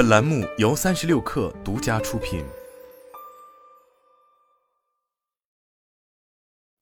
本栏目由三十六氪独家出品。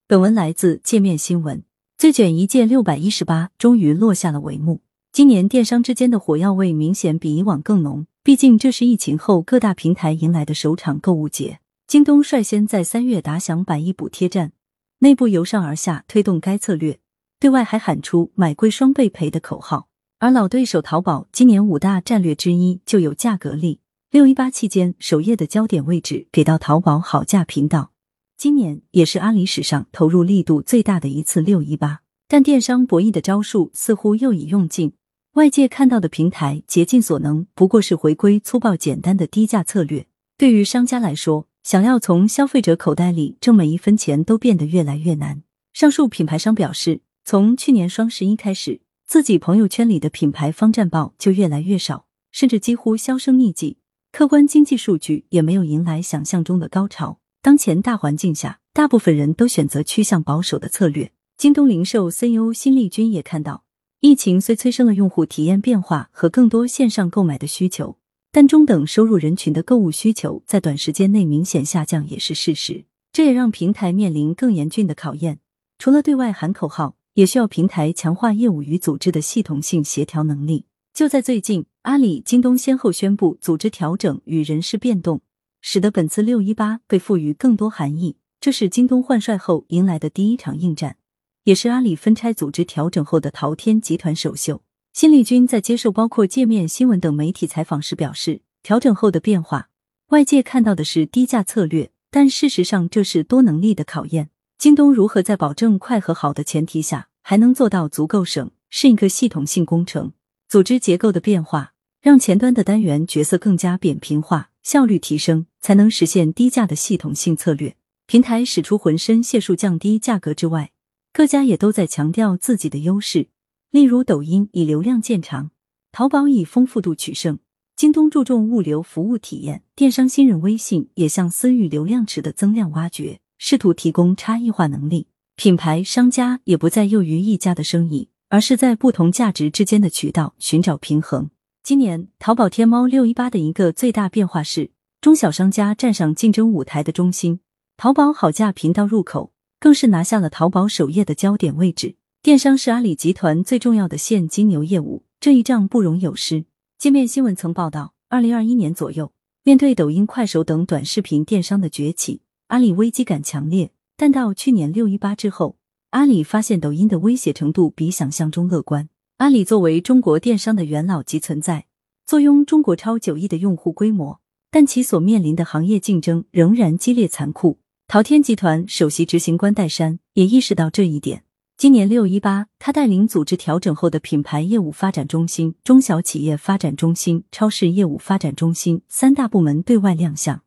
本文来自界面新闻。最卷一届六百一十八终于落下了帷幕。今年电商之间的火药味明显比以往更浓，毕竟这是疫情后各大平台迎来的首场购物节。京东率先在三月打响百亿补贴战，内部由上而下推动该策略，对外还喊出“买贵双倍赔”的口号。而老对手淘宝今年五大战略之一就有价格力。六一八期间，首页的焦点位置给到淘宝好价频道。今年也是阿里史上投入力度最大的一次六一八，但电商博弈的招数似乎又已用尽。外界看到的平台竭尽所能，不过是回归粗暴简单的低价策略。对于商家来说，想要从消费者口袋里挣每一分钱都变得越来越难。上述品牌商表示，从去年双十一开始，自己朋友圈里的品牌方战报就越来越少，甚至几乎销声匿迹。客观经济数据也没有迎来想象中的高潮。当前大环境下，大部分人都选择趋向保守的策略。京东零售 CEO 辛立军也看到，疫情虽催生了用户体验变化和更多线上购买的需求。但中等收入人群的购物需求在短时间内明显下降也是事实，这也让平台面临更严峻的考验。除了对外喊口号，也需要平台强化业务与组织的系统性协调能力。就在最近，阿里、京东先后宣布组织调整与人事变动，使得本次六一八被赋予更多含义。这是京东换帅后迎来的第一场硬战，也是阿里分拆组织调整后的淘天集团首秀。新力军在接受包括界面新闻等媒体采访时表示，调整后的变化，外界看到的是低价策略，但事实上这是多能力的考验。京东如何在保证快和好的前提下，还能做到足够省，是一个系统性工程。组织结构的变化，让前端的单元角色更加扁平化，效率提升，才能实现低价的系统性策略。平台使出浑身解数降低价格之外，各家也都在强调自己的优势。例如，抖音以流量见长，淘宝以丰富度取胜，京东注重物流服务体验，电商新人微信也向私域流量池的增量挖掘，试图提供差异化能力。品牌商家也不再囿于一家的生意，而是在不同价值之间的渠道寻找平衡。今年淘宝天猫六一八的一个最大变化是，中小商家站上竞争舞台的中心，淘宝好价频道入口更是拿下了淘宝首页的焦点位置。电商是阿里集团最重要的现金流业务，这一仗不容有失。界面新闻曾报道，二零二一年左右，面对抖音、快手等短视频电商的崛起，阿里危机感强烈。但到去年六一八之后，阿里发现抖音的威胁程度比想象中乐观。阿里作为中国电商的元老级存在，坐拥中国超九亿的用户规模，但其所面临的行业竞争仍然激烈残酷。淘天集团首席执行官戴珊也意识到这一点。今年六一八，他带领组织调整后的品牌业务发展中心、中小企业发展中心、超市业务发展中心三大部门对外亮相，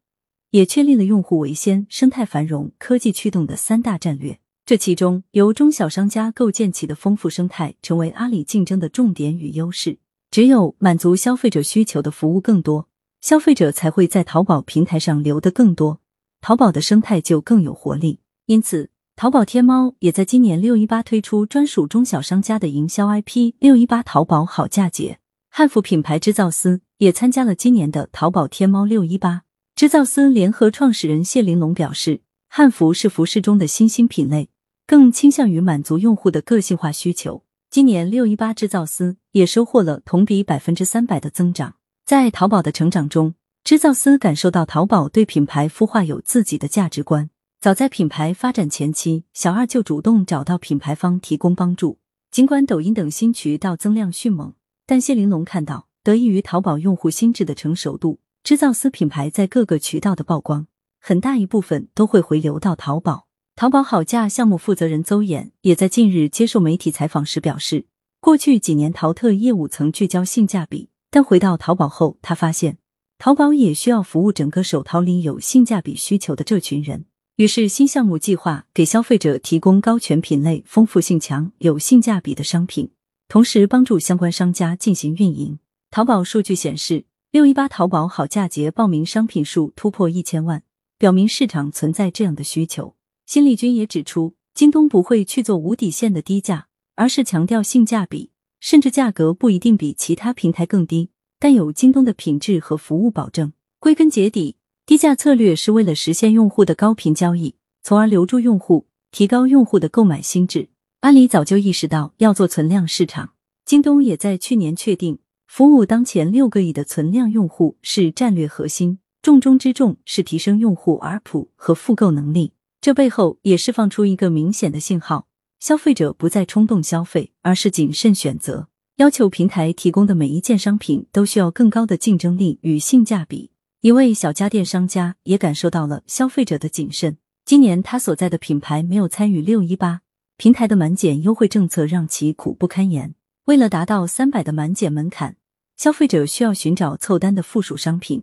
也确立了用户为先、生态繁荣、科技驱动的三大战略。这其中，由中小商家构建起的丰富生态，成为阿里竞争的重点与优势。只有满足消费者需求的服务更多，消费者才会在淘宝平台上留得更多，淘宝的生态就更有活力。因此。淘宝天猫也在今年六一八推出专属中小商家的营销 IP“ 六一八淘宝好价节”。汉服品牌织造司也参加了今年的淘宝天猫六一八。织造丝联合创始人谢玲珑表示，汉服是服饰中的新兴品类，更倾向于满足用户的个性化需求。今年六一八织造丝也收获了同比百分之三百的增长。在淘宝的成长中，织造丝感受到淘宝对品牌孵化有自己的价值观。早在品牌发展前期，小二就主动找到品牌方提供帮助。尽管抖音等新渠道增量迅猛，但谢玲珑看到，得益于淘宝用户心智的成熟度，织造丝品牌在各个渠道的曝光，很大一部分都会回流到淘宝。淘宝好价项目负责人邹衍也在近日接受媒体采访时表示，过去几年淘特业务曾聚焦性价比，但回到淘宝后，他发现淘宝也需要服务整个手淘里有性价比需求的这群人。于是，新项目计划给消费者提供高全品类、丰富性强、有性价比的商品，同时帮助相关商家进行运营。淘宝数据显示，六一八淘宝好价节报名商品数突破一千万，表明市场存在这样的需求。新力军也指出，京东不会去做无底线的低价，而是强调性价比，甚至价格不一定比其他平台更低，但有京东的品质和服务保证。归根结底，低价策略是为了实现用户的高频交易，从而留住用户，提高用户的购买心智。阿里早就意识到要做存量市场，京东也在去年确定，服务当前六个亿的存量用户是战略核心，重中之重是提升用户 ARPU 和复购能力。这背后也释放出一个明显的信号：消费者不再冲动消费，而是谨慎选择，要求平台提供的每一件商品都需要更高的竞争力与性价比。一位小家电商家也感受到了消费者的谨慎。今年他所在的品牌没有参与六一八。平台的满减优惠政策让其苦不堪言。为了达到三百的满减门槛，消费者需要寻找凑单的附属商品。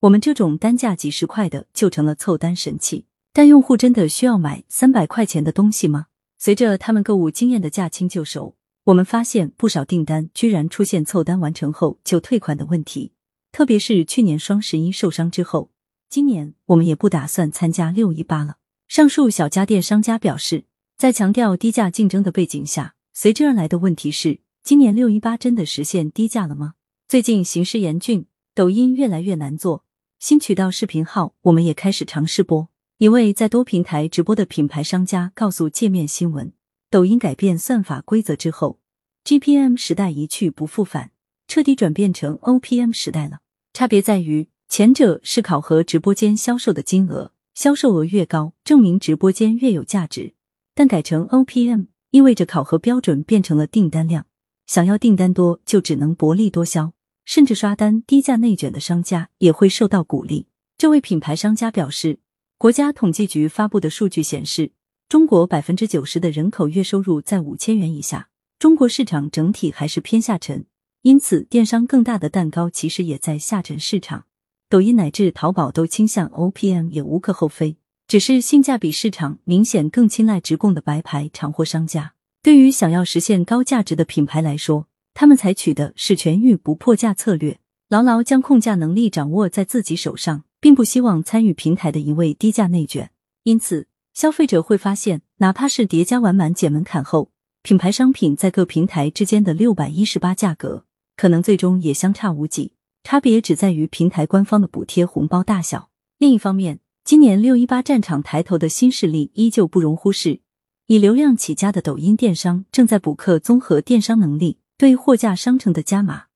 我们这种单价几十块的就成了凑单神器。但用户真的需要买三百块钱的东西吗？随着他们购物经验的驾轻就熟，我们发现不少订单居然出现凑单完成后就退款的问题。特别是去年双十一受伤之后，今年我们也不打算参加六一八了。上述小家电商家表示。在强调低价竞争的背景下，随之而来的问题是：今年六一八真的实现低价了吗？最近形势严峻，抖音越来越难做，新渠道视频号我们也开始尝试播。一位在多平台直播的品牌商家告诉界面新闻，抖音改变算法规则之后，GPM 时代一去不复返，彻底转变成 OPM 时代了。差别在于，前者是考核直播间销售的金额，销售额越高，证明直播间越有价值。但改成 OPM 意味着考核标准变成了订单量，想要订单多就只能薄利多销，甚至刷单低价内卷的商家也会受到鼓励。这位品牌商家表示，国家统计局发布的数据显示，中国百分之九十的人口月收入在五千元以下，中国市场整体还是偏下沉，因此电商更大的蛋糕其实也在下沉市场。抖音乃至淘宝都倾向 OPM 也无可厚非。只是性价比市场明显更青睐直供的白牌长货商家。对于想要实现高价值的品牌来说，他们采取的是全域不破价策略，牢牢将控价能力掌握在自己手上，并不希望参与平台的一味低价内卷。因此，消费者会发现，哪怕是叠加完满减门槛后，品牌商品在各平台之间的六百一十八价格，可能最终也相差无几，差别只在于平台官方的补贴红包大小。另一方面，今年六一八战场抬头的新势力依旧不容忽视，以流量起家的抖音电商正在补课综合电商能力，对货架商城的加码，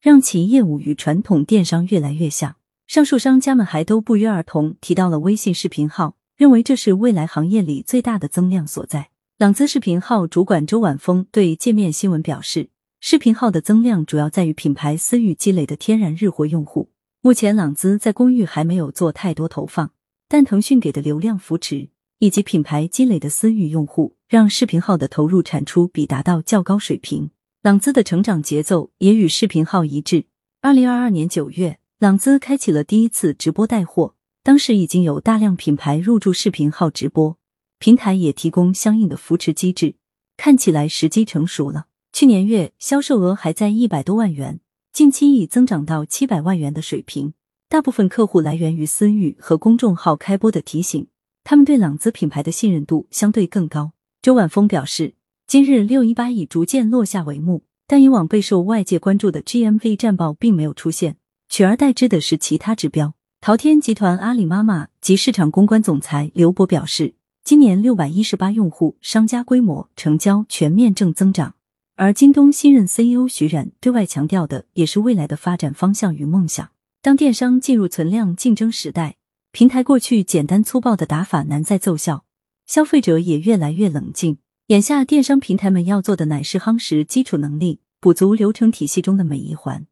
让其业务与传统电商越来越像。上述商家们还都不约而同提到了微信视频号，认为这是未来行业里最大的增量所在。朗姿视频号主管周晚峰对界面新闻表示，视频号的增量主要在于品牌私域积累的天然日活用户。目前朗姿在公域还没有做太多投放。但腾讯给的流量扶持以及品牌积累的私域用户，让视频号的投入产出比达到较高水平。朗姿的成长节奏也与视频号一致。二零二二年九月，朗姿开启了第一次直播带货，当时已经有大量品牌入驻视频号直播，平台也提供相应的扶持机制，看起来时机成熟了。去年月销售额还在一百多万元，近期已增长到七百万元的水平。大部分客户来源于私域和公众号开播的提醒，他们对朗姿品牌的信任度相对更高。周晚峰表示，今日六一八已逐渐落下帷幕，但以往备受外界关注的 GMV 战报并没有出现，取而代之的是其他指标。淘天集团阿里妈妈及市场公关总裁刘博表示，今年六百一十八用户商家规模成交全面正增长，而京东新任 CEO 徐冉对外强调的也是未来的发展方向与梦想。当电商进入存量竞争时代，平台过去简单粗暴的打法难再奏效，消费者也越来越冷静。眼下，电商平台们要做的乃是夯实基础能力，补足流程体系中的每一环。